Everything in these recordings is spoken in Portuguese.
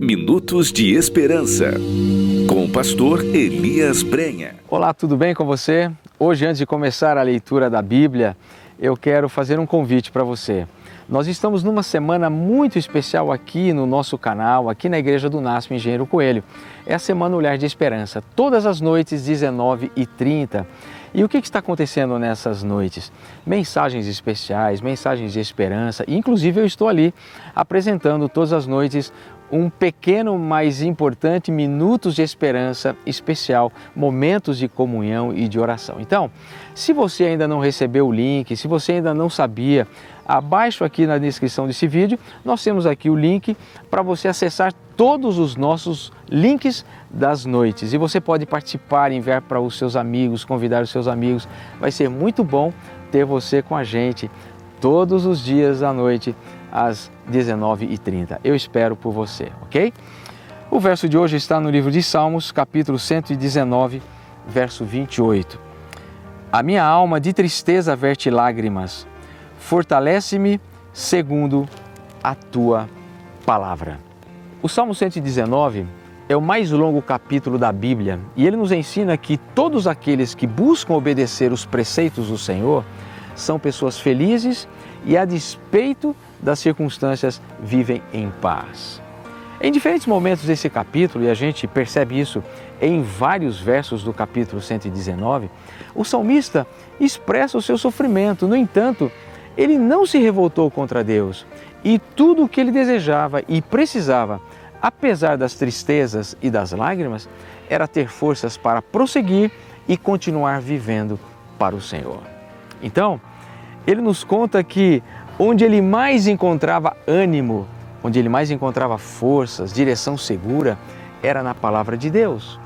Minutos de Esperança, com o pastor Elias Brenha. Olá, tudo bem com você? Hoje, antes de começar a leitura da Bíblia, eu quero fazer um convite para você. Nós estamos numa semana muito especial aqui no nosso canal, aqui na Igreja do NASP Engenheiro Coelho. É a Semana Olhar de Esperança, todas as noites, 19h30. E o que está acontecendo nessas noites? Mensagens especiais, mensagens de esperança. Inclusive, eu estou ali apresentando todas as noites um pequeno, mas importante minutos de esperança especial, momentos de comunhão e de oração. Então, se você ainda não recebeu o link, se você ainda não sabia, abaixo aqui na descrição desse vídeo, nós temos aqui o link para você acessar todos os nossos links das noites. E você pode participar, enviar para os seus amigos, convidar os seus amigos. Vai ser muito bom ter você com a gente todos os dias à noite às 19h30. Eu espero por você, ok? O verso de hoje está no livro de Salmos, capítulo 119, verso 28. A minha alma de tristeza verte lágrimas, fortalece-me segundo a tua palavra. O Salmo 119 é o mais longo capítulo da Bíblia e ele nos ensina que todos aqueles que buscam obedecer os preceitos do Senhor são pessoas felizes e, a despeito das circunstâncias, vivem em paz. Em diferentes momentos desse capítulo, e a gente percebe isso em vários versos do capítulo 119, o salmista expressa o seu sofrimento. No entanto, ele não se revoltou contra Deus e tudo o que ele desejava e precisava, apesar das tristezas e das lágrimas, era ter forças para prosseguir e continuar vivendo para o Senhor. Então, ele nos conta que onde ele mais encontrava ânimo, onde ele mais encontrava forças, direção segura, era na palavra de Deus.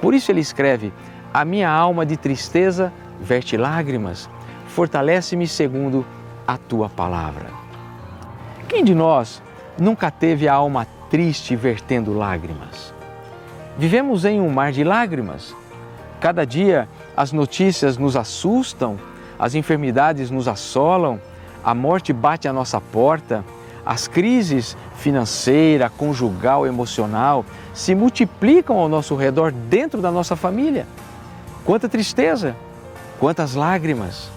Por isso ele escreve: A minha alma de tristeza verte lágrimas, fortalece-me segundo a tua palavra. Quem de nós nunca teve a alma triste vertendo lágrimas? Vivemos em um mar de lágrimas. Cada dia as notícias nos assustam, as enfermidades nos assolam, a morte bate à nossa porta, as crises financeira, conjugal, emocional se multiplicam ao nosso redor dentro da nossa família. Quanta tristeza, quantas lágrimas.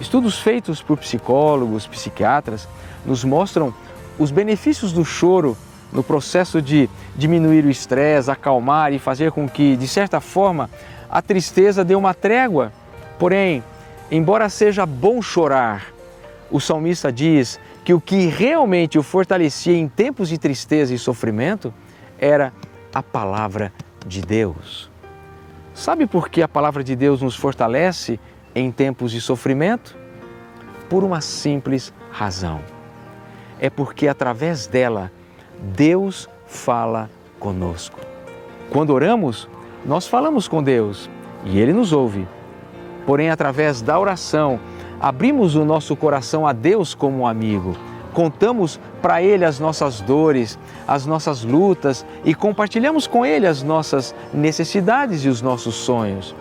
Estudos feitos por psicólogos, psiquiatras nos mostram os benefícios do choro no processo de diminuir o estresse, acalmar e fazer com que, de certa forma, a tristeza dê uma trégua. Porém, Embora seja bom chorar, o salmista diz que o que realmente o fortalecia em tempos de tristeza e sofrimento era a palavra de Deus. Sabe por que a palavra de Deus nos fortalece em tempos de sofrimento? Por uma simples razão. É porque através dela Deus fala conosco. Quando oramos, nós falamos com Deus e Ele nos ouve porém, através da oração, abrimos o nosso coração a Deus como um amigo. Contamos para Ele as nossas dores, as nossas lutas e compartilhamos com Ele as nossas necessidades e os nossos sonhos.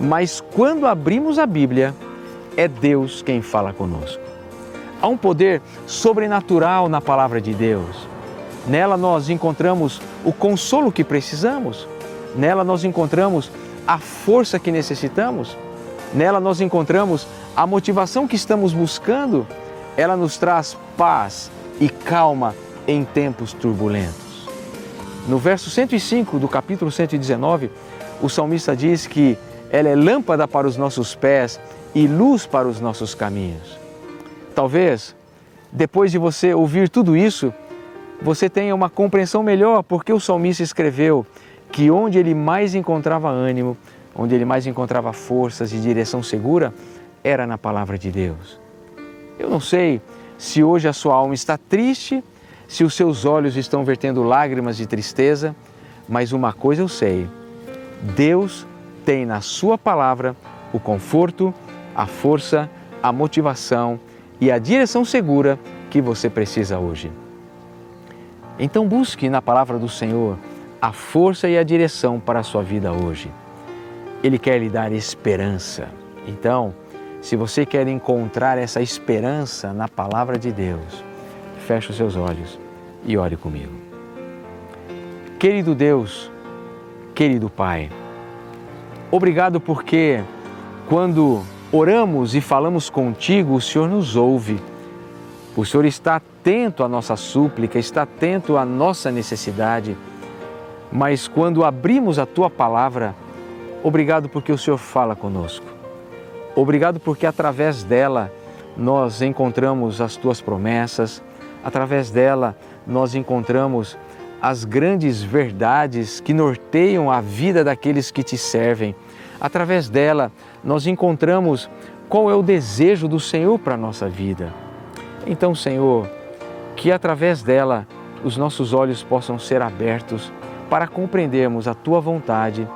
Mas quando abrimos a Bíblia, é Deus quem fala conosco. Há um poder sobrenatural na palavra de Deus. Nela nós encontramos o consolo que precisamos, nela nós encontramos a força que necessitamos Nela nós encontramos a motivação que estamos buscando. Ela nos traz paz e calma em tempos turbulentos. No verso 105 do capítulo 119, o salmista diz que ela é lâmpada para os nossos pés e luz para os nossos caminhos. Talvez, depois de você ouvir tudo isso, você tenha uma compreensão melhor porque o salmista escreveu que onde ele mais encontrava ânimo, onde ele mais encontrava forças e direção segura, era na palavra de Deus. Eu não sei se hoje a sua alma está triste, se os seus olhos estão vertendo lágrimas de tristeza, mas uma coisa eu sei: Deus tem na Sua palavra o conforto, a força, a motivação e a direção segura que você precisa hoje. Então busque na palavra do Senhor a força e a direção para a sua vida hoje. Ele quer lhe dar esperança. Então, se você quer encontrar essa esperança na palavra de Deus, feche os seus olhos e ore comigo. Querido Deus, querido Pai, obrigado porque quando oramos e falamos contigo, o Senhor nos ouve. O Senhor está atento à nossa súplica, está atento à nossa necessidade. Mas quando abrimos a tua palavra, obrigado porque o Senhor fala conosco. Obrigado porque através dela nós encontramos as tuas promessas, através dela nós encontramos as grandes verdades que norteiam a vida daqueles que te servem. Através dela nós encontramos qual é o desejo do Senhor para a nossa vida. Então, Senhor, que através dela os nossos olhos possam ser abertos para compreendermos a tua vontade,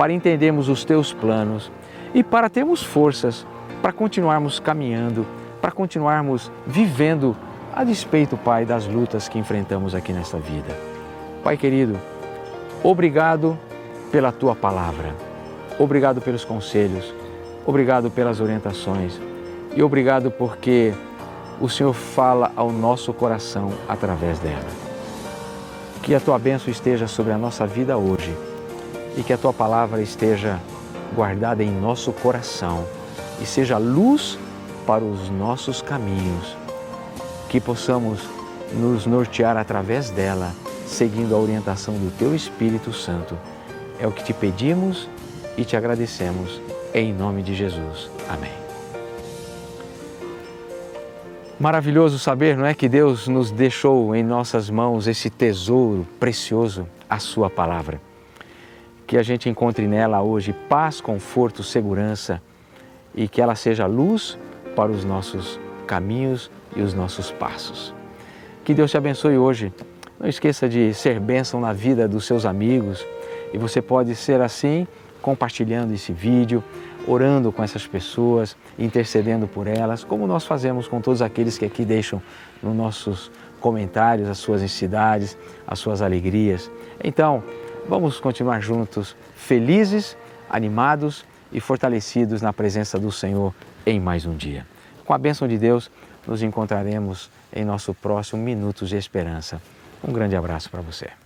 para entendermos os teus planos. E para termos forças para continuarmos caminhando, para continuarmos vivendo a despeito, Pai, das lutas que enfrentamos aqui nesta vida. Pai querido, obrigado pela tua palavra, obrigado pelos conselhos, obrigado pelas orientações. E obrigado porque o Senhor fala ao nosso coração através dela. Que a tua bênção esteja sobre a nossa vida hoje e que a tua palavra esteja guardada em nosso coração e seja luz para os nossos caminhos. Que possamos nos nortear através dela, seguindo a orientação do teu Espírito Santo. É o que te pedimos e te agradecemos. Em nome de Jesus. Amém. Maravilhoso saber, não é, que Deus nos deixou em nossas mãos esse tesouro precioso, a Sua palavra. Que a gente encontre nela hoje paz, conforto, segurança e que ela seja luz para os nossos caminhos e os nossos passos. Que Deus te abençoe hoje. Não esqueça de ser bênção na vida dos seus amigos e você pode ser assim compartilhando esse vídeo orando com essas pessoas, intercedendo por elas, como nós fazemos com todos aqueles que aqui deixam nos nossos comentários as suas necessidades, as suas alegrias. Então, vamos continuar juntos, felizes, animados e fortalecidos na presença do Senhor em mais um dia. Com a bênção de Deus, nos encontraremos em nosso próximo Minutos de Esperança. Um grande abraço para você.